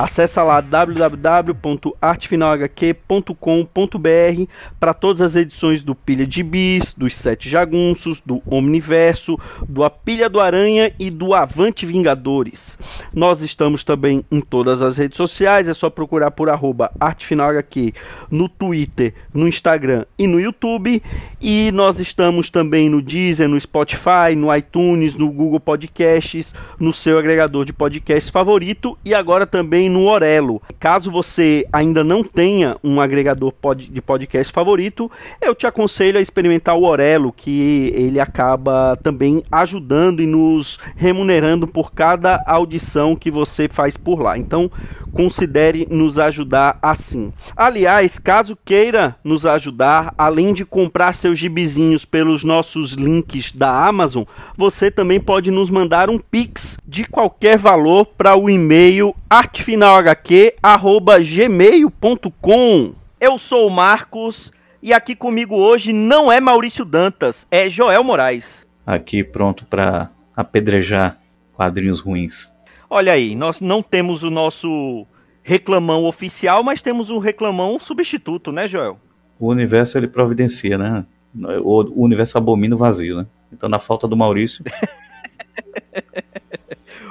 Acesse lá www.artefinalhq.com.br para todas as edições do Pilha de Bis, dos Sete Jagunços, do Omniverso, do A Pilha do Aranha e do Avante Vingadores. Nós estamos também em todas as redes sociais, é só procurar por arroba artefinalhq no Twitter, no Instagram e no YouTube. E nós estamos também no Deezer, no Spotify, no iTunes, no Google Podcasts, no seu agregador de podcasts favorito e agora também no Orelo. Caso você ainda não tenha um agregador pod de podcast favorito, eu te aconselho a experimentar o Orelo, que ele acaba também ajudando e nos remunerando por cada audição que você faz por lá. Então, considere nos ajudar assim. Aliás, caso queira nos ajudar, além de comprar seus gibizinhos pelos nossos links da Amazon, você também pode nos mandar um pix de qualquer valor para o e-mail artefinalhq@gmail.com. Eu sou o Marcos e aqui comigo hoje não é Maurício Dantas, é Joel Moraes. Aqui pronto para apedrejar quadrinhos ruins. Olha aí, nós não temos o nosso reclamão oficial, mas temos um reclamão substituto, né, Joel? O universo ele providencia, né? O universo abomina o vazio, né? Então, na falta do Maurício.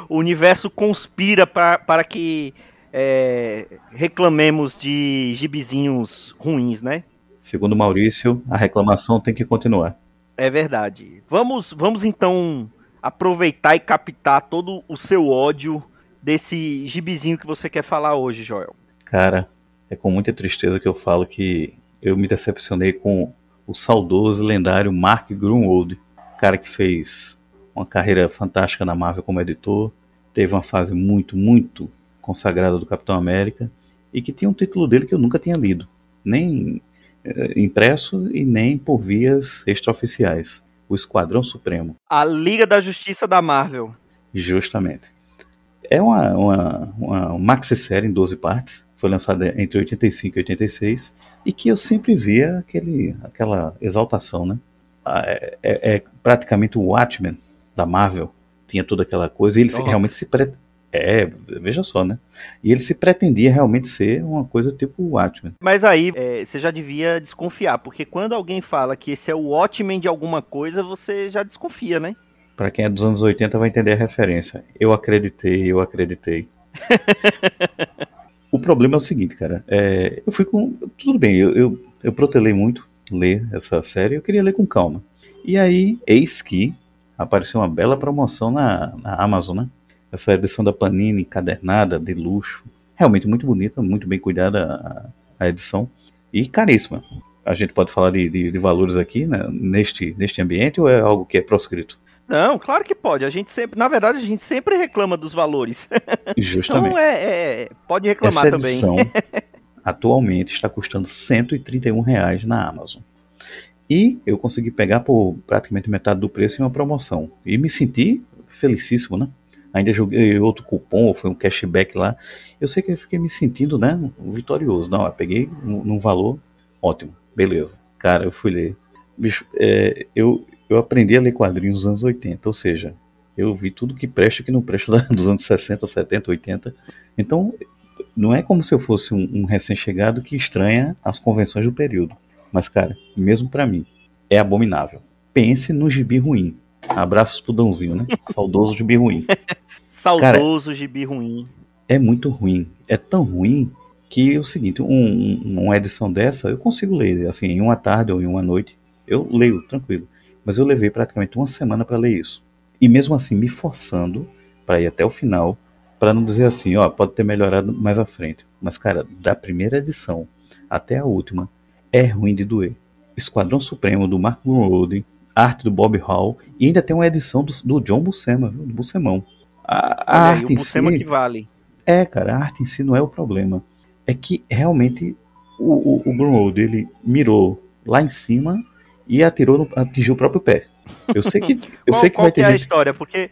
o universo conspira pra, para que é, reclamemos de gibizinhos ruins, né? Segundo Maurício, a reclamação tem que continuar. É verdade. Vamos, vamos então aproveitar e captar todo o seu ódio desse gibizinho que você quer falar hoje, Joel. Cara, é com muita tristeza que eu falo que eu me decepcionei com o saudoso lendário Mark Grunwald, cara que fez uma carreira fantástica na Marvel como editor, teve uma fase muito, muito consagrada do Capitão América e que tinha um título dele que eu nunca tinha lido, nem eh, impresso e nem por vias extraoficiais. O Esquadrão Supremo. A Liga da Justiça da Marvel. Justamente. É uma, uma, uma maxi-série em 12 partes, foi lançada entre 85 e 86, e que eu sempre via aquele, aquela exaltação, né? É, é, é praticamente o Watchmen da Marvel, tinha toda aquela coisa, e ele oh. realmente se... Pre... É, veja só, né? E ele se pretendia realmente ser uma coisa tipo o Watchmen. Mas aí é, você já devia desconfiar, porque quando alguém fala que esse é o Watchmen de alguma coisa, você já desconfia, né? Para quem é dos anos 80 vai entender a referência. Eu acreditei, eu acreditei. o problema é o seguinte, cara. É, eu fui com. Tudo bem, eu, eu, eu protelei muito ler essa série, eu queria ler com calma. E aí, eis que apareceu uma bela promoção na, na Amazon, né? Essa edição da Panini encadernada, de luxo. Realmente muito bonita, muito bem cuidada a, a edição. E caríssima. A gente pode falar de, de, de valores aqui, né, neste, neste ambiente, ou é algo que é proscrito? Não, claro que pode. A gente sempre, na verdade, a gente sempre reclama dos valores. Justamente. Então é, é pode reclamar Essa também. Edição, atualmente está custando 131 reais na Amazon. E eu consegui pegar por praticamente metade do preço em uma promoção. E me senti felicíssimo, né? Ainda joguei outro cupom, foi um cashback lá. Eu sei que eu fiquei me sentindo, né, vitorioso. Não, eu peguei num valor ótimo, beleza. Cara, eu fui ler. Bicho, é, eu, eu aprendi a ler quadrinhos nos anos 80, ou seja, eu vi tudo que presta e que não presta dos anos 60, 70, 80. Então, não é como se eu fosse um, um recém-chegado que estranha as convenções do período. Mas, cara, mesmo para mim, é abominável. Pense no gibi ruim. Abraços pro Dãozinho, né? Saudoso gibi ruim. Saudoso cara, gibi ruim. É muito ruim. É tão ruim que é o seguinte, um, uma edição dessa eu consigo ler, assim, em uma tarde ou em uma noite. Eu leio, tranquilo. Mas eu levei praticamente uma semana para ler isso. E mesmo assim, me forçando para ir até o final, para não dizer assim, ó, pode ter melhorado mais à frente. Mas, cara, da primeira edição até a última, é ruim de doer. Esquadrão Supremo do Mark Grunwald, arte do Bob Hall, e ainda tem uma edição do, do John Buscema, do Buscemão. A, a arte aí, o Buscema si, que vale. É, cara, a arte em si não é o problema. É que realmente o, o, o Grunwald, ele mirou lá em cima e atirou, no, atingiu o próprio pé. Eu sei que, eu qual, sei que vai ter que é a gente... história? Porque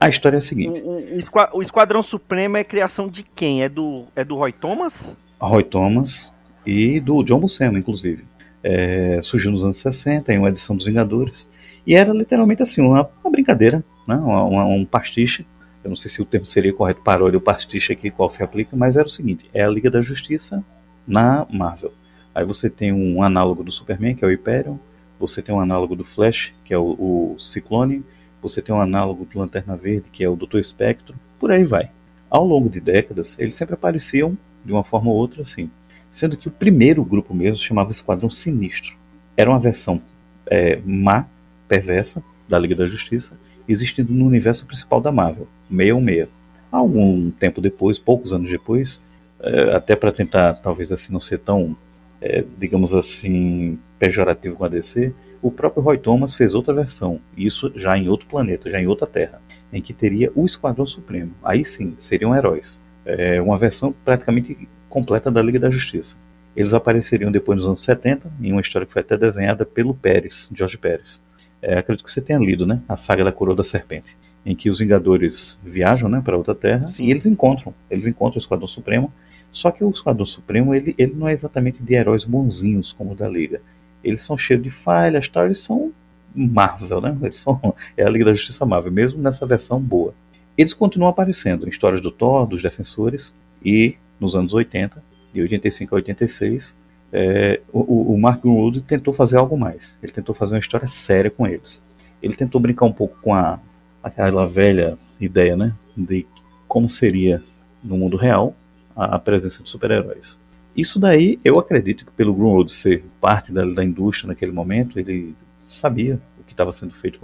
A história é a seguinte. o, o Esquadrão Supremo é criação de quem? É do, é do Roy Thomas? Roy Thomas e do John Buscema, inclusive. É, surgiu nos anos 60 em uma edição dos Vingadores e era literalmente assim uma, uma brincadeira, né? Uma- uma- um pastiche. Eu não sei se o termo seria correto, paródia ou pastiche aqui, qual se aplica, mas era o seguinte: é a Liga da Justiça na Marvel. Aí você tem um análogo do Superman, que é o Hyperion, você tem um análogo do Flash, que é o, o Ciclone, você tem um análogo do Lanterna Verde, que é o Doutor Espectro, por aí vai. Ao longo de décadas, eles sempre apareciam de uma forma ou outra assim. Sendo que o primeiro grupo mesmo chamava Esquadrão Sinistro. Era uma versão é, má, perversa, da Liga da Justiça, existindo no universo principal da Marvel, 616. Algum tempo depois, poucos anos depois, é, até para tentar talvez assim não ser tão, é, digamos assim, pejorativo com a DC, o próprio Roy Thomas fez outra versão, isso já em outro planeta, já em outra terra, em que teria o Esquadrão Supremo. Aí sim, seriam heróis. É uma versão praticamente completa da Liga da Justiça. Eles apareceriam depois nos anos 70, em uma história que foi até desenhada pelo Pérez, George Pérez. É, acredito que você tenha lido, né? A saga da Coroa da Serpente, em que os Vingadores viajam, né, para outra terra Sim. e eles encontram, eles encontram o Esquadrão Supremo. Só que o Esquadrão Supremo ele, ele não é exatamente de heróis bonzinhos como o da Liga. Eles são cheios de falhas, tal. Eles são Marvel, né? Eles são é a Liga da Justiça Marvel, mesmo nessa versão boa. Eles continuam aparecendo em histórias do Thor, dos Defensores e nos anos 80, de 85 a 86, é, o, o Mark Greenwood tentou fazer algo mais. Ele tentou fazer uma história séria com eles. Ele tentou brincar um pouco com a, aquela velha ideia, né, de como seria no mundo real a, a presença de super-heróis. Isso daí, eu acredito que pelo Greenwood ser parte da, da indústria naquele momento, ele sabia o que estava sendo feito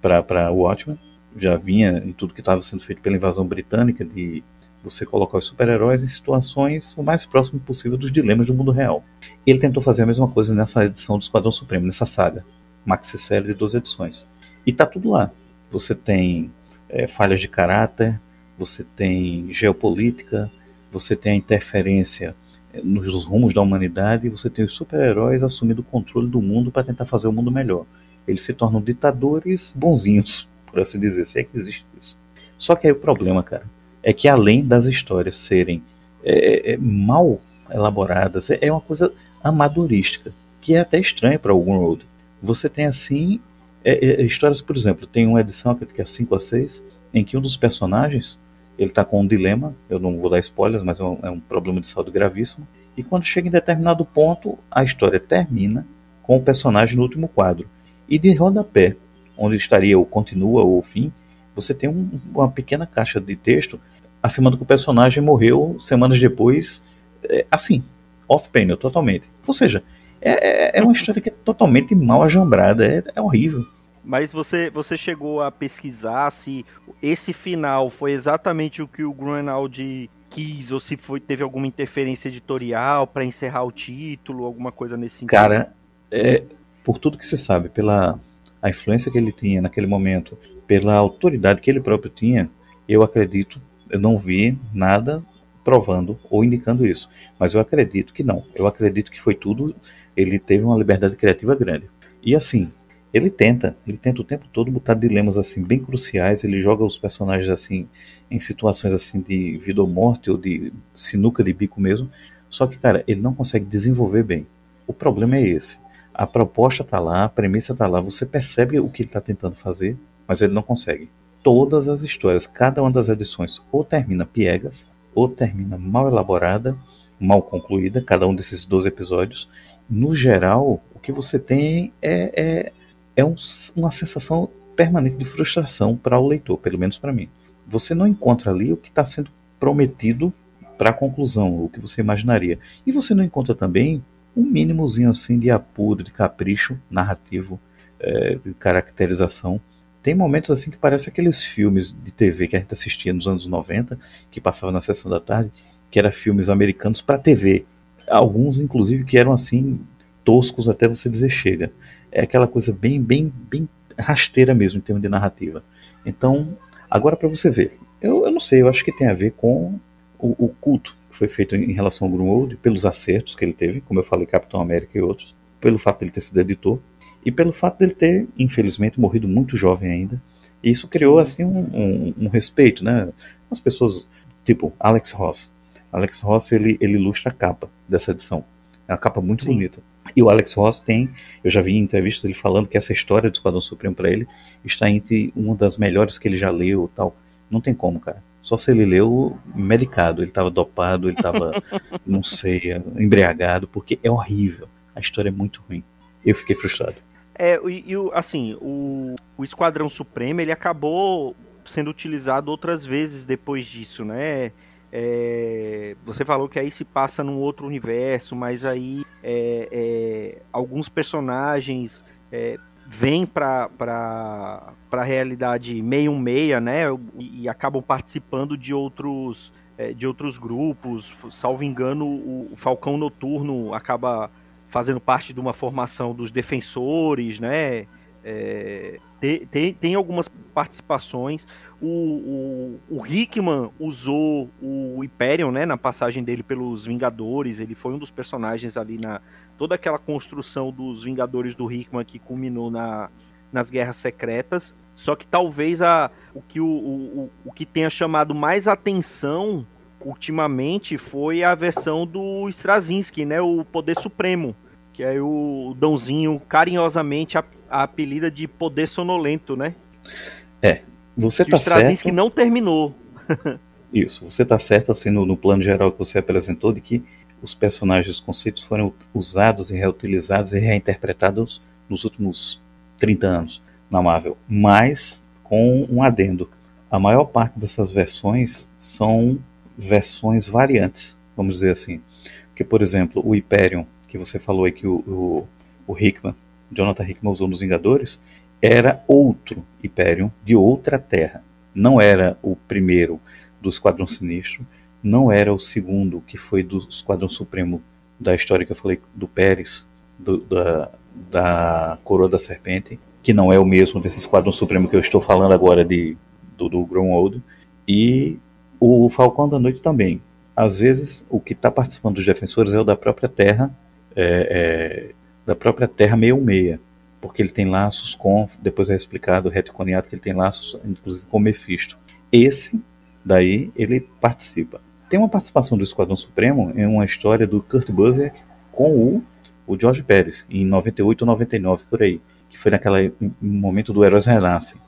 para o Watchmen, já vinha em tudo que estava sendo feito pela invasão britânica de você colocar os super-heróis em situações o mais próximo possível dos dilemas do mundo real. Ele tentou fazer a mesma coisa nessa edição do Esquadrão Supremo, nessa saga, maxi-série de 12 edições. E tá tudo lá. Você tem é, falhas de caráter, você tem geopolítica, você tem a interferência é, nos rumos da humanidade você tem os super-heróis assumindo o controle do mundo para tentar fazer o mundo melhor. Eles se tornam ditadores bonzinhos, por assim dizer, se é que existe isso. Só que aí o problema, cara, é que além das histórias serem é, é, mal elaboradas, é, é uma coisa amadorística, que é até estranho para algum road. Você tem assim é, é, histórias, por exemplo, tem uma edição acredito que é 5 a 6, em que um dos personagens ele está com um dilema, eu não vou dar spoilers, mas é um, é um problema de saúde gravíssimo, e quando chega em determinado ponto, a história termina com o personagem no último quadro. E de rodapé, onde estaria o continua ou o fim, você tem um, uma pequena caixa de texto afirmando que o personagem morreu semanas depois, é, assim, off-panel, totalmente. Ou seja, é, é uma história que é totalmente mal ajambrada, é, é horrível. Mas você, você chegou a pesquisar se esse final foi exatamente o que o Grunwald quis, ou se foi, teve alguma interferência editorial para encerrar o título, alguma coisa nesse sentido? Cara, é, por tudo que se sabe, pela a influência que ele tinha naquele momento, pela autoridade que ele próprio tinha, eu acredito, eu não vi nada provando ou indicando isso, mas eu acredito que não. Eu acredito que foi tudo, ele teve uma liberdade criativa grande. E assim, ele tenta, ele tenta o tempo todo botar dilemas assim bem cruciais, ele joga os personagens assim em situações assim de vida ou morte ou de sinuca de bico mesmo. Só que, cara, ele não consegue desenvolver bem. O problema é esse. A proposta tá lá, a premissa tá lá, você percebe o que ele está tentando fazer, mas ele não consegue. Todas as histórias, cada uma das edições, ou termina piegas, ou termina mal elaborada, mal concluída, cada um desses 12 episódios. No geral, o que você tem é, é, é um, uma sensação permanente de frustração para o leitor, pelo menos para mim. Você não encontra ali o que está sendo prometido para a conclusão, o que você imaginaria. E você não encontra também um mínimozinho assim de apuro, de capricho narrativo, é, de caracterização. Tem momentos assim que parece aqueles filmes de TV que a gente assistia nos anos 90, que passava na sessão da tarde, que eram filmes americanos para TV. Alguns, inclusive, que eram assim toscos até você dizer chega. É aquela coisa bem, bem, bem rasteira mesmo em termos de narrativa. Então, agora para você ver, eu, eu não sei, eu acho que tem a ver com o, o culto foi feito em relação ao Grunwald, pelos acertos que ele teve, como eu falei, Capitão América e outros, pelo fato de ele ter sido editor, e pelo fato dele ter, infelizmente, morrido muito jovem ainda. E isso criou, assim, um, um, um respeito, né? As pessoas, tipo, Alex Ross. Alex Ross, ele, ele ilustra a capa dessa edição. É uma capa muito Sim. bonita. E o Alex Ross tem, eu já vi em entrevistas ele falando que essa história do Esquadrão Supremo para ele está entre uma das melhores que ele já leu tal. Não tem como, cara. Só se ele leu medicado, ele estava dopado, ele estava, não sei, embriagado, porque é horrível. A história é muito ruim. Eu fiquei frustrado. É, e, assim, o, o Esquadrão Supremo, ele acabou sendo utilizado outras vezes depois disso, né? É, você falou que aí se passa num outro universo, mas aí é, é, alguns personagens é, vêm para a realidade meio meia, né? E, e, acabam participando de outros é, de outros grupos. Salvo engano, o Falcão Noturno acaba fazendo parte de uma formação dos defensores, né? É, tem, tem, algumas participações. O, o, o, Hickman usou o Hyperion, né, na passagem dele pelos Vingadores. Ele foi um dos personagens ali na toda aquela construção dos Vingadores do Hickman que culminou na, nas Guerras Secretas. Só que talvez a, o, que o, o, o que tenha chamado mais atenção ultimamente foi a versão do Straczynski, né, o Poder Supremo que é o Dãozinho carinhosamente a, a apelida de Poder Sonolento, né? É, você que tá certo. que não terminou. Isso, você tá certo assim no, no, plano geral que você apresentou de que os personagens, os conceitos foram usados e reutilizados e reinterpretados nos últimos 30 anos na Marvel, mas com um adendo. A maior parte dessas versões são versões variantes, vamos dizer assim. Que, por exemplo, o Hyperion que você falou aí que o, o, o Hickman, Jonathan Hickman usou nos Vingadores, era outro Hyperion de outra terra. Não era o primeiro do Esquadrão Sinistro, não era o segundo que foi do Esquadrão Supremo da história que eu falei do Pérez, do, da, da Coroa da Serpente, que não é o mesmo desse Esquadrão Supremo que eu estou falando agora de, do, do Grunwald, e o Falcão da Noite também. Às vezes, o que está participando dos defensores é o da própria Terra é, é, da própria Terra 66, porque ele tem laços com, depois é explicado, retconiado, que ele tem laços inclusive com Mephisto. Esse daí ele participa. Tem uma participação do Esquadrão Supremo em uma história do Kurt Busiek com o, o George Pérez, em 98 ou 99, por aí, que foi naquele momento do Heróis Renascem.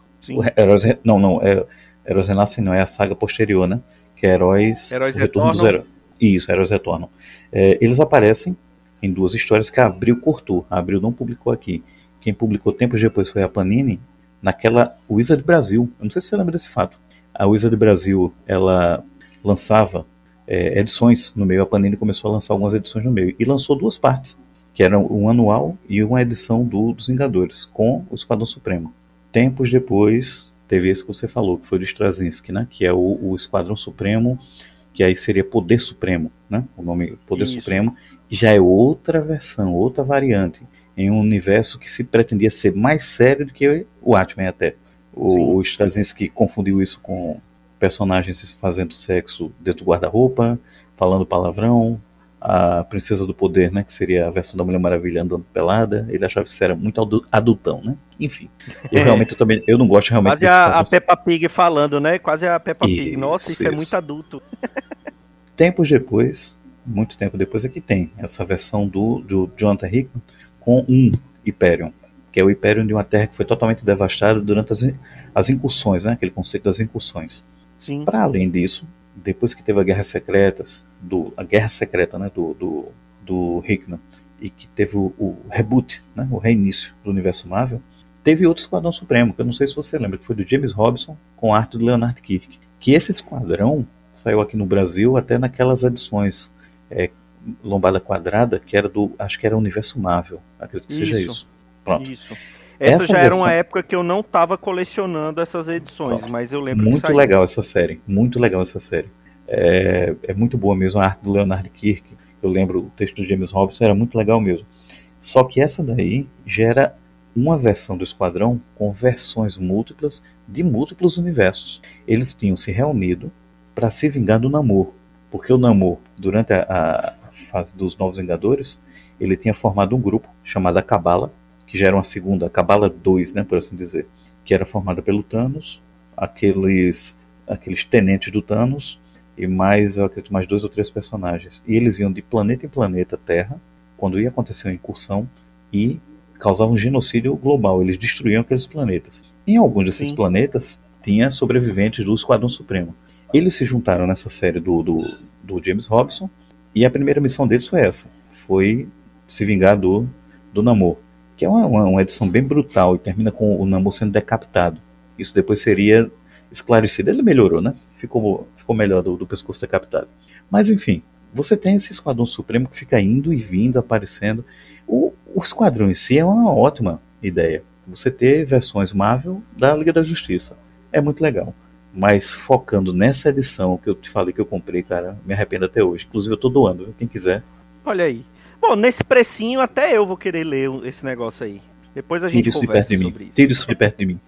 Heróis, não, não, é, Heróis Renascem não, é a saga posterior, né? Que é Heróis... Heróis Retornam. Isso, Heróis Retornam. É, eles aparecem em duas histórias que a Abril cortou. A Abril não publicou aqui. Quem publicou tempos depois foi a Panini, naquela Wizard Brasil. Eu não sei se você lembra desse fato. A Wizard Brasil, ela lançava é, edições no meio. A Panini começou a lançar algumas edições no meio. E lançou duas partes, que eram um anual e uma edição do, dos Vingadores, com o Esquadrão Supremo. Tempos depois, teve esse que você falou, que foi do Straczynski, né? Que é o, o Esquadrão Supremo que aí seria Poder Supremo, né? O nome Poder Isso. Supremo já é outra versão, outra variante em um universo que se pretendia ser mais sério do que o Atman até. O, o Straczynski confundiu isso com personagens fazendo sexo dentro do guarda-roupa, falando palavrão, a Princesa do Poder, né, que seria a versão da Mulher Maravilha andando pelada, ele achava que isso era muito adultão, né? Enfim. Eu realmente eu também eu não gosto realmente Quase a, a Peppa Pig falando, né? Quase a Peppa isso, Pig. Nossa, isso, isso, é muito adulto. Tempos depois, muito tempo depois é que tem essa versão do, do Jonathan Hickman com um Hyperion, que é o Hyperion de uma terra que foi totalmente devastada durante as, as incursões, né? Aquele conceito das incursões. Para além disso, depois que teve a Guerra Secretas, do, a Guerra Secreta né, do, do, do Hickman, e que teve o, o, reboot, né, o reinício do universo Marvel, teve outro Esquadrão Supremo, que eu não sei se você lembra, que foi do James Robson com arte do Leonard Kirk. Que esse esquadrão saiu aqui no Brasil até naquelas edições é, lombada quadrada, que era do, acho que era o Universo Marvel, acredito que seja isso. Pronto. Isso. Essa, essa já versão... era uma época que eu não estava colecionando essas edições, Pronto. mas eu lembro Muito legal essa série, muito legal essa série. É, é, muito boa mesmo a arte do Leonard Kirk. Eu lembro o texto do James Robson, era muito legal mesmo. Só que essa daí gera uma versão do Esquadrão com versões múltiplas de múltiplos universos. Eles tinham se reunido para se vingar do Namor. Porque o Namor, durante a, a fase dos Novos Vingadores, ele tinha formado um grupo chamado a Cabala, que já era uma segunda, a Cabala 2, né, por assim dizer, que era formada pelo Thanos, aqueles aqueles tenentes do Thanos e mais, eu acredito, mais dois ou três personagens. E eles iam de planeta em planeta Terra, quando ia acontecer uma incursão, e causavam um genocídio global. Eles destruíam aqueles planetas. Em alguns desses Sim. planetas, tinha sobreviventes do Esquadrão Supremo. Eles se juntaram nessa série do, do, do James Robson, e a primeira missão deles foi essa. Foi se vingar do, do Namor. Que é uma, uma, edição bem brutal e termina com o Namor sendo decapitado. Isso depois seria esclarecido. Ele melhorou, né? Ficou, ficou melhor do, do pescoço decapitado. Mas enfim, você tem esse Esquadrão Supremo que fica indo e vindo, aparecendo. O, o Esquadrão em si é uma ótima ideia. Você ter versões Marvel da Liga da Justiça. É muito legal. Mas focando nessa edição que eu te falei que eu comprei, cara, me arrependo até hoje. Inclusive eu tô doando, quem quiser. Olha aí. Bom, nesse precinho até eu vou querer ler esse negócio aí. Depois a gente Tire conversa isso sobre isso. Tire isso de perto de mim.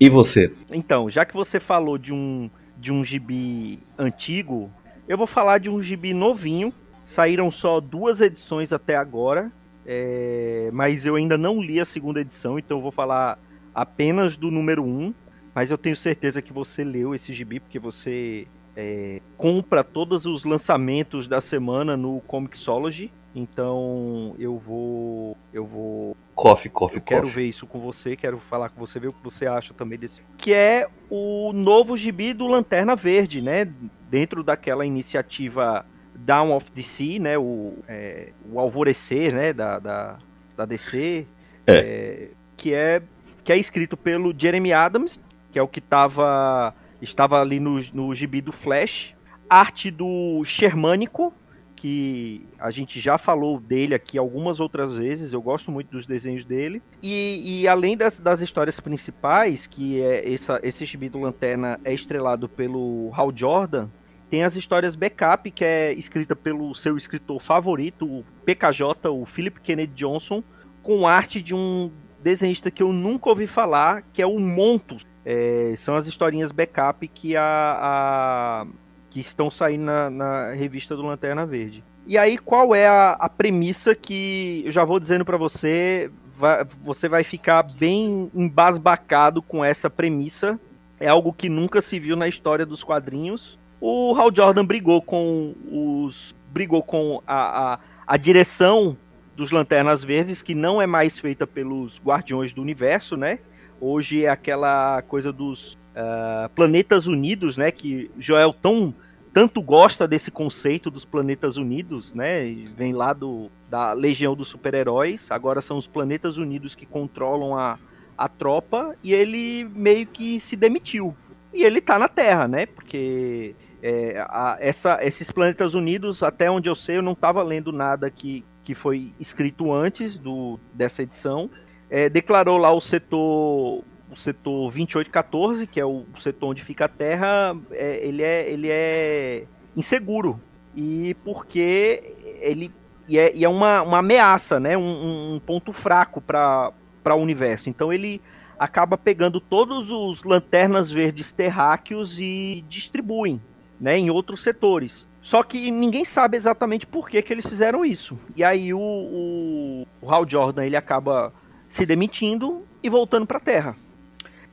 e você? Então, já que você falou de um, de um gibi antigo, eu vou falar de um gibi novinho. Saíram só duas edições até agora, é, mas eu ainda não li a segunda edição, então eu vou falar apenas do número 1. Um, mas eu tenho certeza que você leu esse gibi, porque você é, compra todos os lançamentos da semana no Comixology. Então eu vou. Eu vou. Coffee, coffee, eu Quero ver isso com você, quero falar com você, ver o que você acha também desse. Que é o novo gibi do Lanterna Verde, né? Dentro daquela iniciativa Down of DC, né? O, é, o alvorecer, né? Da, da, da DC. É. É, que é que é escrito pelo Jeremy Adams, que é o que tava, estava ali no, no gibi do Flash. Arte do Shermânico, que a gente já falou dele aqui algumas outras vezes, eu gosto muito dos desenhos dele. E, e além das, das, histórias principais, que é essa, esse gibi do Lanterna é estrelado pelo Hal Jordan, tem as histórias backup, que é escrita pelo seu escritor favorito, o PKJ, o Philip Kennedy Johnson, com arte de um desenhista que eu nunca ouvi falar, que é o Montus. É, são as historinhas backup que a, a que estão saindo na, na revista do Lanterna Verde. E aí, qual é a, a premissa que eu já vou dizendo para você, vai, você vai ficar bem embasbacado com essa premissa. É algo que nunca se viu na história dos quadrinhos. O Hal Jordan brigou com os. brigou com a, a, a direção dos Lanternas Verdes, que não é mais feita pelos Guardiões do Universo, né? Hoje é aquela coisa dos uh, Planetas Unidos, né? Que Joel tão tanto gosta desse conceito dos Planetas Unidos, né? Vem lá do, da Legião dos Super-Heróis. Agora são os Planetas Unidos que controlam a, a tropa e ele meio que se demitiu. E ele tá na Terra, né? Porque é, a, essa, esses Planetas Unidos, até onde eu sei, eu não tava lendo nada que, que foi escrito antes do, dessa edição. É, declarou lá o setor o setor 2814, que é o setor onde fica a Terra, é, ele, é, ele é inseguro. E porque ele e é, e é uma, uma ameaça, né? um, um ponto fraco para o universo. Então ele acaba pegando todos os lanternas verdes terráqueos e distribuem né, em outros setores. Só que ninguém sabe exatamente por que, que eles fizeram isso. E aí o, o, o Hal Jordan ele acaba se demitindo e voltando para a Terra.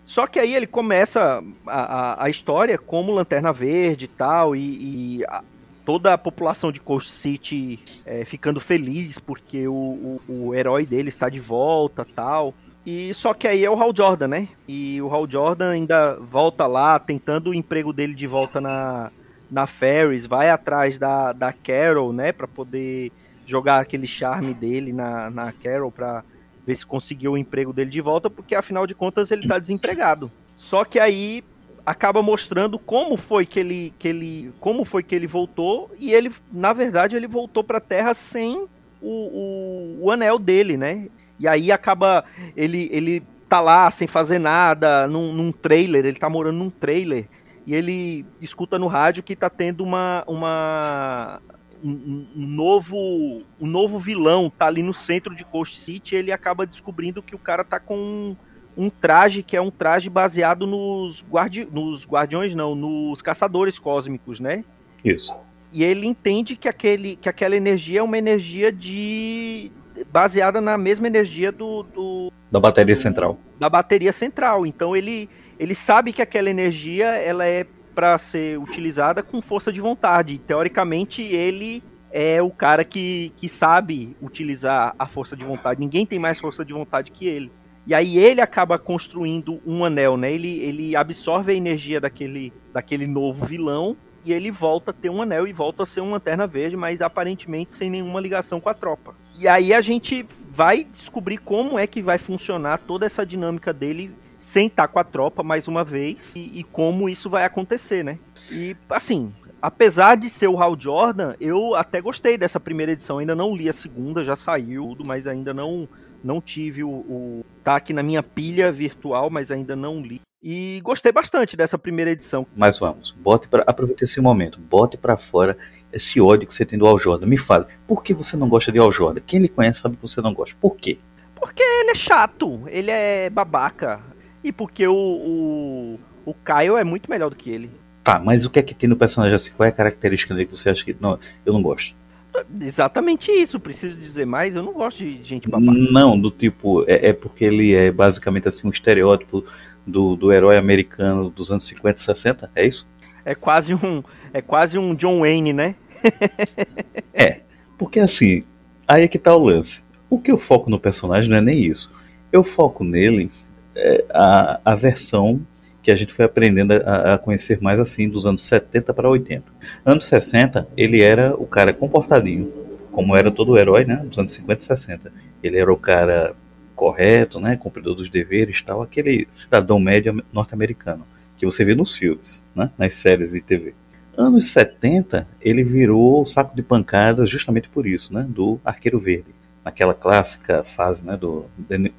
Só que aí ele começa a, a, a história como Lanterna Verde e tal, e, e a, toda a população de Coast City é, ficando feliz porque o, o, o, herói dele está de volta tal. E só que aí é o Hal Jordan, né? E o Hal Jordan ainda volta lá, tentando o emprego dele de volta na, na Ferris, vai atrás da, da Carol, né? Pra poder jogar aquele charme dele na, na Carol pra ver se conseguiu o emprego dele de volta, porque afinal de contas ele tá desempregado. Só que aí acaba mostrando como foi que ele, que ele, como foi que ele voltou e ele, na verdade, ele voltou para a Terra sem o, o, o, anel dele, né? E aí acaba ele, ele tá lá sem fazer nada, num, num trailer, ele tá morando num trailer e ele escuta no rádio que tá tendo uma, uma um, um, novo um novo vilão tá ali no centro de Coast City, ele acaba descobrindo que o cara tá com um, um traje que é um traje baseado nos, guardi nos guardiões, não, nos caçadores cósmicos, né? Isso. E ele entende que, aquele, que aquela energia é uma energia de. baseada na mesma energia do. do da bateria do, central. Da bateria central. Então ele, ele sabe que aquela energia ela é para ser utilizada com força de vontade. Teoricamente, ele é o cara que, que sabe utilizar a força de vontade. Ninguém tem mais força de vontade que ele. E aí ele acaba construindo um anel, né? Ele, ele absorve a energia daquele, daquele novo vilão e ele volta a ter um anel e volta a ser uma lanterna verde, mas aparentemente sem nenhuma ligação com a tropa. E aí a gente vai descobrir como é que vai funcionar toda essa dinâmica dele sem estar com a tropa mais uma vez e, e como isso vai acontecer, né? E assim, apesar de ser o Hal Jordan, eu até gostei dessa primeira edição. Ainda não li a segunda, já saiu, mas ainda não não tive o, o tá aqui na minha pilha virtual, mas ainda não li. E gostei bastante dessa primeira edição. Mas vamos, bote para aproveite esse momento, bote para fora esse ódio que você tem do Al Jordan. Me fale, por que você não gosta de Al Jordan? Quem lhe conhece sabe que você não gosta. Por quê? Porque ele é chato, ele é babaca. E porque o, o, o Kyle é muito melhor do que ele. Tá, mas o que é que tem no personagem assim? Qual é a característica dele que você acha que. Não, eu não gosto. Exatamente isso, preciso dizer mais. Eu não gosto de gente babaca. Não, do tipo, é, é porque ele é basicamente assim um estereótipo do, do herói americano dos anos 50 e 60, é isso? É quase um, é quase um John Wayne, né? é, porque assim, aí é que tá o lance. O que eu foco no personagem não é nem isso. Eu foco nele a, a versão que a gente foi aprendendo a, a, conhecer mais assim dos anos 70 para 80. Anos 60, ele era o cara comportadinho, como era todo herói, né, dos anos 50 e 60. Ele era o cara correto, né, cumpridor dos deveres, tal, aquele cidadão médio norte-americano que você vê nos filmes, né, nas séries de TV. Anos 70, ele virou o saco de pancadas justamente por isso, né, do Arqueiro Verde, naquela clássica fase, né, do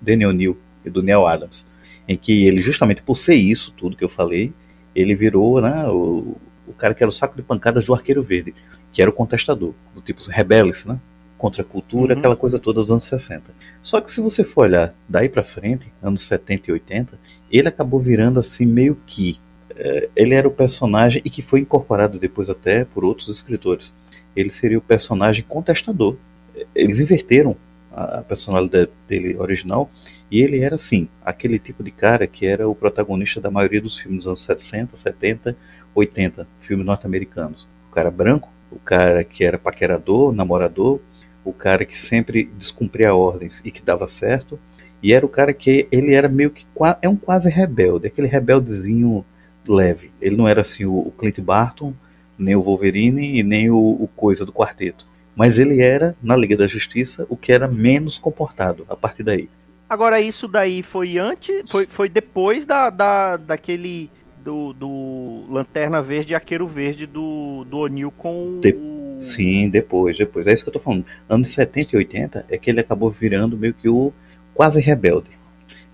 Daniel Neal e do Neil Adams em que ele, justamente por ser isso tudo que eu falei, ele virou né, o, o cara que era o saco de pancadas do Arqueiro Verde, que era o contestador, do tipo rebeldes, né? Contra a cultura, uhum. aquela coisa toda dos anos 60. Só que se você for olhar daí para frente, anos 70 e 80, ele acabou virando assim meio que. É, ele era o personagem e que foi incorporado depois até por outros escritores. Ele seria o personagem contestador. Eles inverteram a personalidade dele original e ele era, assim, aquele tipo de cara que era o protagonista da maioria dos filmes dos anos 60, 70, 80, filmes norte-americanos. O cara branco, o cara que era paquerador, namorador, o cara que sempre descumpria ordens e que dava certo, e era o cara que ele era meio que é um quase rebelde, aquele rebeldezinho leve. Ele não era assim o Clint Barton, nem o Wolverine e nem o, o coisa do quarteto. Mas ele era, na Liga da Justiça, o que era menos comportado a partir daí. Agora, isso daí foi antes. Foi, foi depois da, da, daquele. Do, do Lanterna Verde e Arqueiro Verde do, do O'Neill com de, Sim, depois, depois. É isso que eu tô falando. Anos 70 e 80 é que ele acabou virando meio que o quase rebelde.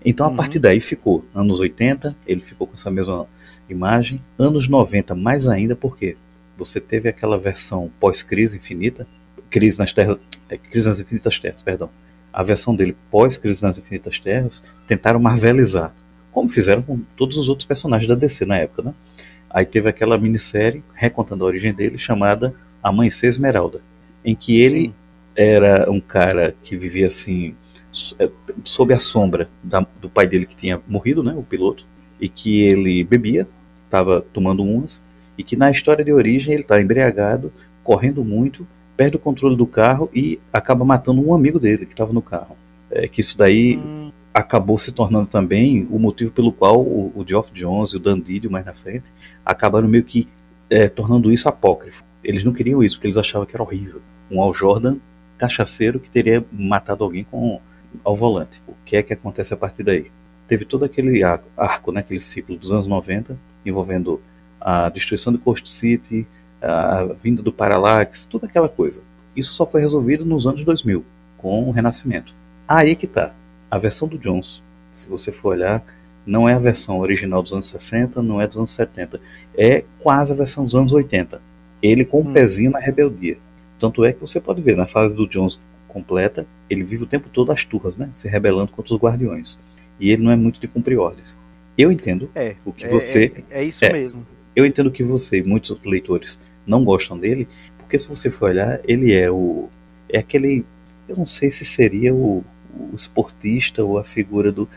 Então a uhum. partir daí ficou. Anos 80, ele ficou com essa mesma imagem. Anos 90, mais ainda, porque você teve aquela versão pós-crise infinita, crise nas terras, é, crise nas infinitas terras, perdão, a versão dele pós-Crise nas Infinitas Terras, tentaram marvelizar, como fizeram com todos os outros personagens da DC na época, né? Aí teve aquela minissérie recontando a origem dele, chamada Amanhecer Esmeralda, em que ele Sim. era um cara que vivia assim, é, sob a sombra da, do pai dele que tinha morrido, né, o piloto, e que ele bebia, estava tomando umas, e que na história de origem ele está embriagado, correndo muito, perde o controle do carro e acaba matando um amigo dele que estava no carro. É, que isso daí hum. acabou se tornando também o motivo pelo qual o, o Geoff Jones e o Dan Didio mais na frente acabaram meio que é, tornando isso apócrifo. Eles não queriam isso porque eles achavam que era horrível. Um Al Jordan cachaceiro que teria matado alguém com ao volante. O que é que acontece a partir daí? Teve todo aquele arco, né, aquele ciclo dos anos 90 envolvendo a destruição de Coast City, a vinda do Parallax, toda aquela coisa. Isso só foi resolvido nos anos 2000, com o Renascimento. Aí que tá. A versão do Jones, se você for olhar, não é a versão original dos anos 60, não é dos anos 70. É quase a versão dos anos 80. Ele com um hum. pezinho na rebeldia. Tanto é que você pode ver, na fase do Jones completa, ele vive o tempo todo as turras, né? Se rebelando contra os guardiões. E ele não é muito de cumprir ordens. Eu entendo é, o que é, você. É, é isso é, mesmo eu entendo que você e muitos leitores não gostam dele, porque se você for olhar, ele é o. É aquele. Eu não sei se seria o, o esportista ou a figura do.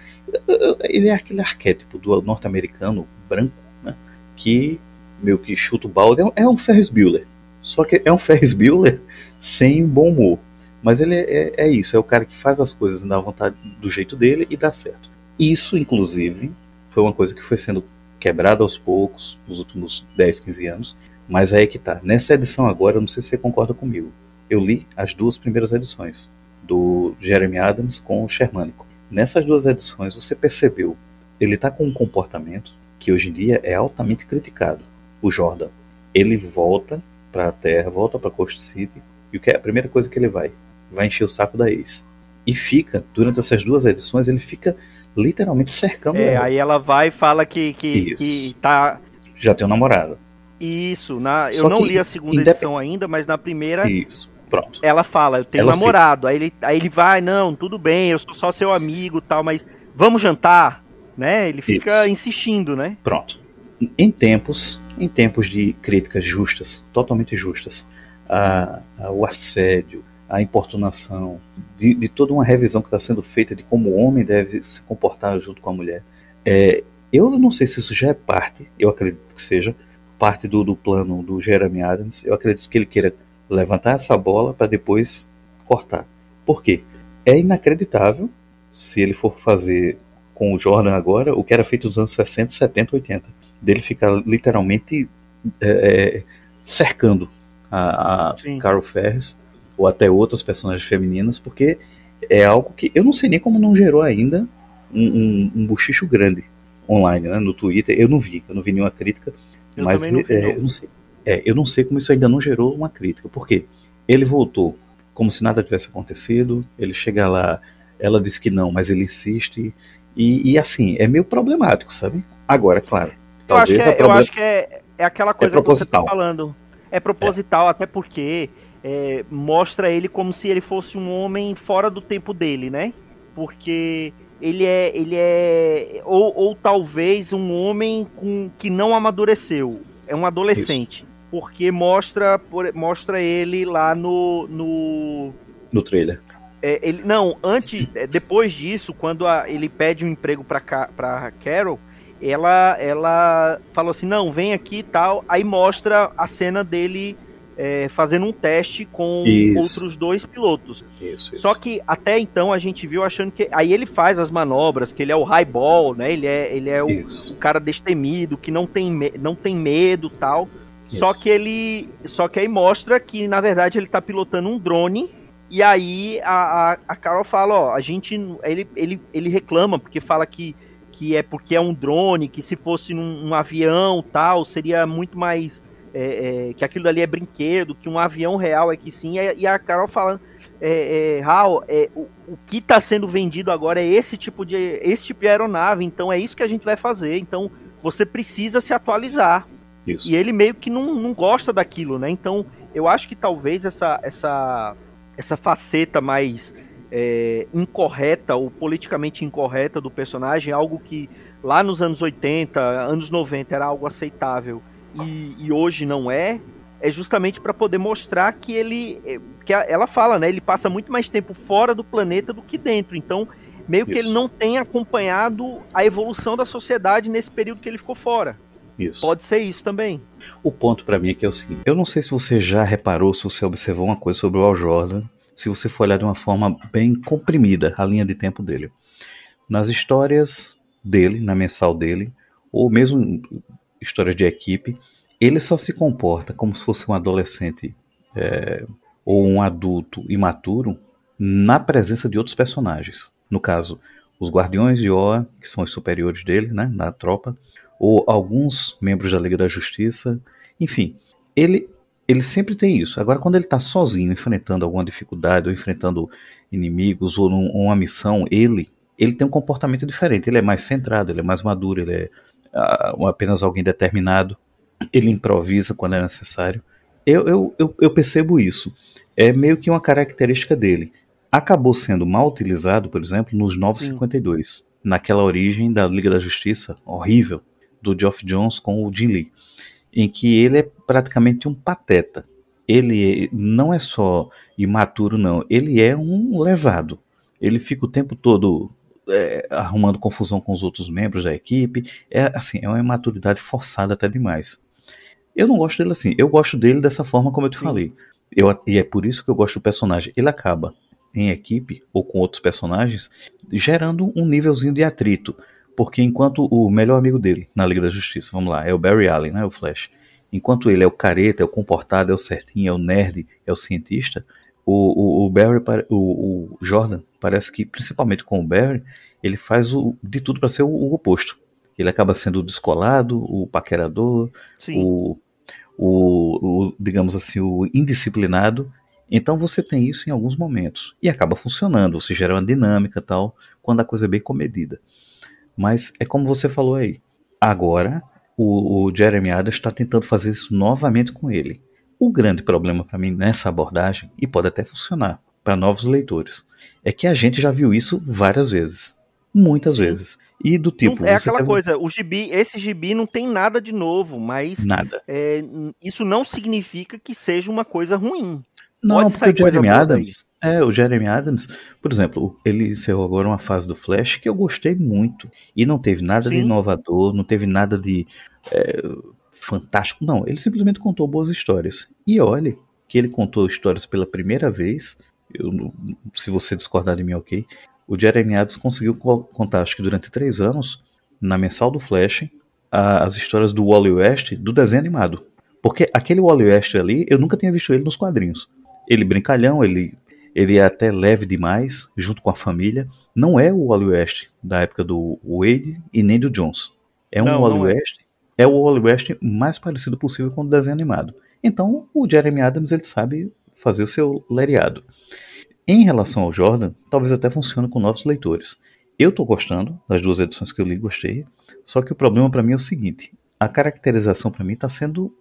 Ele é aquele arquétipo do norte-americano branco, né? Que meio que chuta o balde. É um Ferris Bueller. Só que é um Ferris Bueller sem bom humor. Mas ele é, é, é, isso, é o cara que faz as coisas na vontade do jeito dele e dá certo. Isso, inclusive, foi uma coisa que foi sendo quebrada aos poucos nos últimos 10, 15 anos. Mas aí é que tá. Nessa edição agora, eu não sei se você concorda comigo. Eu li as duas primeiras edições do Jeremy Adams com o Shermanico. Nessas duas edições, você percebeu, ele tá com um comportamento que hoje em dia é altamente criticado. O Jordan, ele volta para a Terra, volta para Coast City, e o que é a primeira coisa que ele vai? Vai encher o saco da ex. E fica, durante essas duas edições, ele fica literalmente cercando é, ela. aí ela vai e fala que, que, que tá. Já tem um namorado. Isso, na, eu Só não li a segunda edição ainda, mas na primeira. Isso. Pronto. Ela fala, eu tenho ela um namorado. Aí ele, aí ele vai, não, tudo bem, eu sou só seu amigo tal, mas vamos jantar, né? Ele fica Isso. insistindo, né? Pronto. Em tempos, em tempos de críticas justas, totalmente justas, a, a, o assédio, a importunação, de, de, toda uma revisão que está sendo feita de como o homem deve se comportar junto com a mulher. É, eu não sei se isso já é parte, eu acredito que seja, parte do, do plano do Jeremy Adams. Eu acredito que ele queira levantar essa bola para depois cortar. Por quê? É inacreditável se ele for fazer com o Jordan agora o que era feito nos anos 60, 70, 80. Dele ficar literalmente é, é cercando a, a Carol Ferris ou até outros personagens femininos, porque é algo que eu não sei nem como não gerou ainda um, um, um buchicho grande online, né, no Twitter. Eu não vi, eu não vi nenhuma crítica, eu mas não vi, é, não. eu não sei. É, eu não sei como isso ainda não gerou uma crítica. Por quê? Ele voltou como se nada tivesse acontecido. Ele chega lá, ela diz que não, mas ele insiste. E, e assim, é meio problemático, sabe? Agora, claro. Eu acho que, é, problem... eu acho que é, é aquela coisa é que você tá falando é proposital, é. até porque é, mostra ele como se ele fosse um homem fora do tempo dele, né? Porque ele é. ele é ou, ou talvez um homem com, que não amadureceu. É um adolescente. Isso. Porque mostra, mostra ele lá no. No, no trailer. É, ele, não, antes, é, depois disso, quando a, ele pede um emprego para pra Carol, ela, ela falou assim: não, vem aqui e tal. Aí mostra a cena dele é, fazendo um teste com isso. outros dois pilotos. Isso, isso. Só que até então a gente viu achando que. Aí ele faz as manobras, que ele é o highball, né? Ele é, ele é o, o cara destemido, que não tem, não tem medo tal. Só que ele. Só que aí mostra que, na verdade, ele tá pilotando um drone. E aí a, a, a Carol fala, ó, a gente. Ele, ele, ele reclama, porque fala que que é porque é um drone, que se fosse num, um avião tal, seria muito mais. É, é, que aquilo ali é brinquedo, que um avião real é que sim. E a Carol falando, é, é, Raul, é, o, o que está sendo vendido agora é esse tipo de esse tipo de aeronave, então é isso que a gente vai fazer. Então você precisa se atualizar. Isso. E ele meio que não, não gosta daquilo, né? Então eu acho que talvez essa essa essa faceta mais é, incorreta ou politicamente incorreta do personagem, algo que lá nos anos 80, anos 90 era algo aceitável e, e hoje não é, é justamente para poder mostrar que ele, é, que ela fala, né, ele passa muito mais tempo fora do planeta do que dentro, então meio isso. que ele não tem acompanhado a evolução da sociedade nesse período que ele ficou fora. Isso. Pode ser isso também. O ponto para mim é que é o seguinte: eu não sei se você já reparou, se você observou uma coisa sobre o Al Jordan, se você for olhar de uma forma bem comprimida a linha de tempo dele. Nas histórias dele, na mensal dele, ou mesmo histórias de equipe, ele só se comporta como se fosse um adolescente é, ou um adulto imaturo na presença de outros personagens. No caso, os Guardiões de Oa, que são os superiores dele, né, na tropa, ou alguns membros da Liga da Justiça. Enfim, ele ele sempre tem isso. Agora, quando ele está sozinho, enfrentando alguma dificuldade, ou enfrentando inimigos, ou numa missão, ele, ele tem um comportamento diferente. Ele é mais centrado, ele é mais maduro, ele é uh, apenas alguém determinado. Ele improvisa quando é necessário. Eu, eu, eu, eu percebo isso. É meio que uma característica dele. Acabou sendo mal utilizado, por exemplo, nos 952, Sim. naquela origem da Liga da Justiça horrível do Geoff Jones com o Jim Lee, em que ele é praticamente um pateta. Ele não é só imaturo, não. Ele é um lesado. Ele fica o tempo todo é, arrumando confusão com os outros membros da equipe. É assim, é uma imaturidade forçada até demais. Eu não gosto dele assim. Eu gosto dele dessa forma como eu te Sim. falei. Eu, e é por isso que eu gosto do personagem. Ele acaba em equipe ou com outros personagens gerando um nívelzinho de atrito. Porque enquanto o melhor amigo dele na Liga da Justiça, vamos lá, é o Barry Allen, né, o Flash. Enquanto ele é o careta, é o comportado, é o certinho, é o nerd, é o cientista, o, o, o Barry, o, o, Jordan, parece que, principalmente com o Barry, ele faz o, de tudo para ser o, o, oposto. Ele acaba sendo o descolado, o paquerador, o, o, digamos assim, o indisciplinado. Então você tem isso em alguns momentos. E acaba funcionando, você gera uma dinâmica tal, quando a coisa é bem comedida. Mas é como você falou aí. Agora, o, o Jeremy Adams está tentando fazer isso novamente com ele. O grande problema para mim nessa abordagem, e pode até funcionar para novos leitores, é que a gente já viu isso várias vezes. Muitas Sim. vezes. E do tipo. Não, é aquela teve... coisa, o gibi, esse gibi não tem nada de novo, mas. Nada. É, isso não significa que seja uma coisa ruim. Não, Pode porque o Jeremy Adams. É, o Jeremy Adams, por exemplo, ele encerrou agora uma fase do Flash que eu gostei muito. E não teve nada Sim. de inovador, não teve nada de é, fantástico. Não, ele simplesmente contou boas histórias. E olhe que ele contou histórias pela primeira vez. Eu, se você discordar de mim, ok. O Jeremy Adams conseguiu contar, acho que durante três anos, na mensal do Flash, a, as histórias do Wally West do desenho animado. Porque aquele Wally West ali, eu nunca tinha visto ele nos quadrinhos. Ele brincalhão, ele ele é até leve demais, junto com a família. Não é o Wally West da época do Wade e nem do Jones. É um não, Wally é. West, é. é o Wally West mais parecido possível com o desenho animado. Então, o Jeremy Adams ele sabe fazer o seu lereado. Em relação ao Jordan, talvez até funcione com novos leitores. Eu estou gostando das duas edições que eu li, gostei. Só que o problema para mim é o seguinte: a caracterização para mim está sendo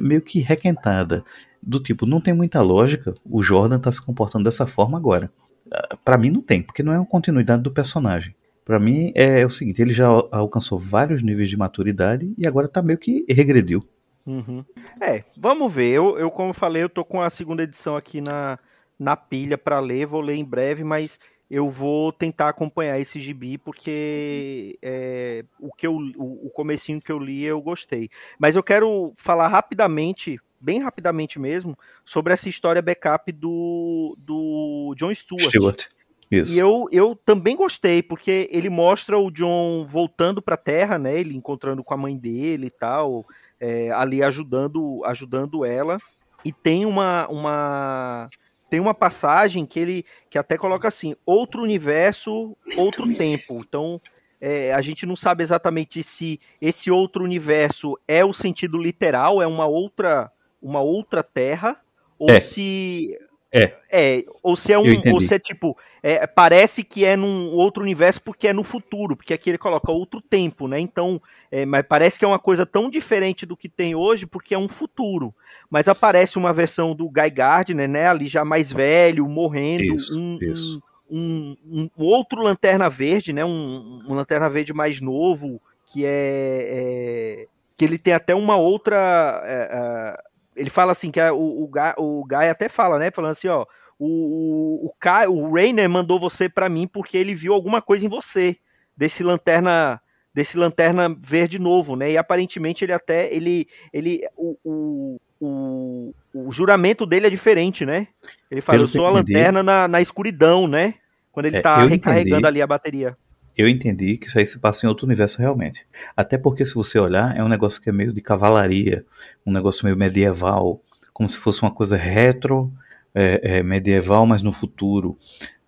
meio que requentada do tipo, não tem muita lógica o Jordan tá se comportando dessa forma agora. Ah, para mim não tem, porque não é uma continuidade do personagem. Para mim é, é, o seguinte, ele já alcançou vários níveis de maturidade e agora tá meio que regrediu. Uhum. É, vamos ver. Eu, eu, como eu falei, eu tô com a segunda edição aqui na, na pilha para ler, vou ler em breve, mas eu vou tentar acompanhar esse gibi porque é, o que eu, o, o comecinho que eu li eu gostei. Mas eu quero falar rapidamente bem rapidamente mesmo, sobre essa história backup do, do John Stewart. Stewart. Isso. E eu, eu também gostei, porque ele mostra o John voltando para a Terra, né? Ele encontrando com a mãe dele e tal, é, ali ajudando, ajudando ela. E tem uma, uma tem uma passagem que ele que até coloca assim: outro universo, outro tempo. Então é, a gente não sabe exatamente se esse outro universo é o sentido literal, é uma outra uma outra terra, ou é. se. É. é. Ou se é um. Ou se é tipo. É, parece que é num outro universo porque é no futuro, porque aqui ele coloca outro tempo, né? Então, é, mas parece que é uma coisa tão diferente do que tem hoje porque é um futuro. Mas aparece uma versão do Guy Gardner, né? Ali já mais velho, morrendo. Isso, um, isso. Um, um, um, outro Lanterna Verde, né? Um, Lanterna Verde mais novo, que é, é que ele tem até uma outra é, ele fala assim que a, o, o, Guy, o Guy até fala, né? Falando assim, ó, o, o, Kai, o Rainer mandou você para mim porque ele viu alguma coisa em você desse lanterna desse lanterna verde novo, né? E aparentemente ele até ele ele o, o, o, o juramento dele é diferente, né? Ele fala, eu sou a lanterna na, na escuridão, né? Quando ele é, tá recarregando entendi. ali a bateria eu entendi que isso aí se passa em outro universo realmente. Até porque, se você olhar, é um negócio que é meio de cavalaria, um negócio meio medieval, como se fosse uma coisa retro, é, é, medieval, mas no futuro.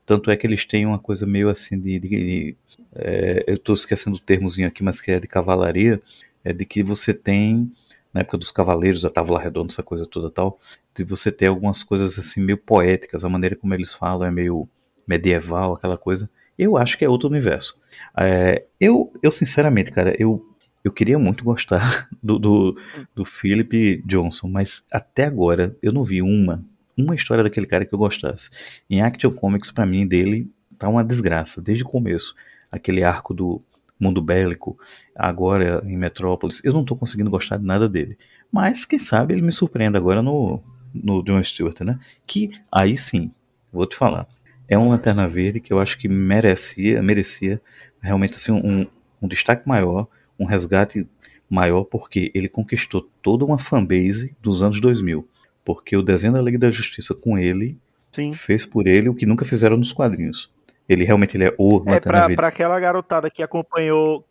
Tanto é que eles têm uma coisa meio assim de. de, de é, eu estou esquecendo o termozinho aqui, mas que é de cavalaria, é de que você tem, na época dos cavaleiros, da Távola Redonda, essa coisa toda tal, de você ter algumas coisas assim meio poéticas, a maneira como eles falam é meio medieval, aquela coisa. Eu acho que é outro universo. É, eu, eu, sinceramente, cara, eu, eu queria muito gostar do, do, do Philip Johnson, mas até agora eu não vi uma, uma história daquele cara que eu gostasse. Em Action Comics, para mim, dele tá uma desgraça, desde o começo. Aquele arco do, Mundo Bélico, agora em Metrópolis. Eu não estou conseguindo gostar de nada dele. Mas quem sabe ele me surpreenda agora no, no John Stewart, né? Que aí sim, vou te falar. É um Lanterna Verde que eu acho que merecia, merecia realmente assim, um, um destaque maior, um resgate maior, porque ele conquistou toda uma fanbase dos anos 2000. Porque o desenho da Liga da Justiça com ele Sim. fez por ele o que nunca fizeram nos quadrinhos. Ele realmente ele é o É Lanterna pra, Verde. pra aquela garotada que acompanhou.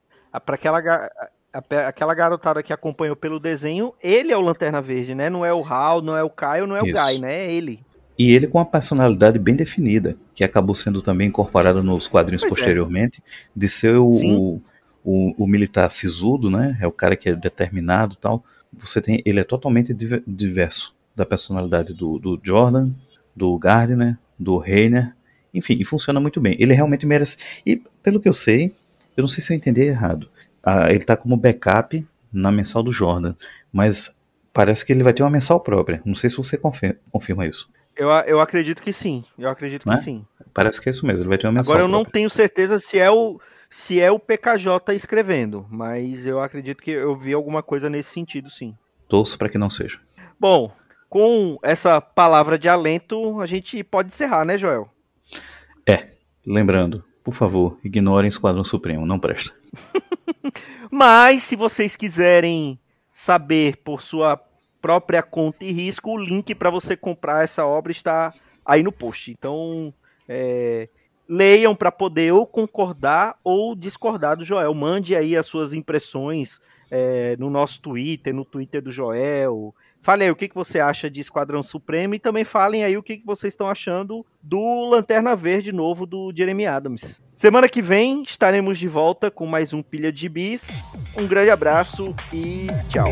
Pra aquela, aquela garotada que acompanhou pelo desenho, ele é o Lanterna Verde, né? Não é o Hal, não é o Caio, não é o Isso. Guy, né? É ele. E ele com uma personalidade bem definida, que acabou sendo também incorporada nos quadrinhos Pois é. posteriormente, de ser o, o, o, o militar sisudo, né? É o cara que é determinado tal. Você tem, ele é totalmente diver- diverso da personalidade do, do Jordan, do Gardner, do Reiner, enfim, e funciona muito bem. Ele realmente merece. E pelo que eu sei, eu não sei se eu entendi errado. Ah, ele tá como backup na mensal do Jordan, mas parece que ele vai ter uma mensal própria. Não sei se você confirma, confirma isso. Eu, eu acredito que sim. Eu acredito Né? que sim. Parece que é isso mesmo, ele vai ter uma mensal Agora eu não própria. tenho certeza se é o se é o PKJ escrevendo, mas eu acredito que eu vi alguma coisa nesse sentido, sim. Torço para que não seja. Bom, com essa palavra de alento, a gente pode encerrar, né, Joel? Lembrando, por favor, ignorem Esquadrão Supremo, não presta. Mas se vocês quiserem saber por sua própria conta e risco, o link para você comprar essa obra está aí no post. Então, é, leiam para poder ou concordar ou discordar do Joel. Mande aí as suas impressões é, no nosso Twitter, no Twitter do Joel. Fale aí o que, que você acha de Esquadrão Supremo e também falem aí o que, que vocês estão achando do Lanterna Verde novo do Jeremy Adams. Semana que vem estaremos de volta com mais um Pilha de Bis. Um grande abraço e tchau.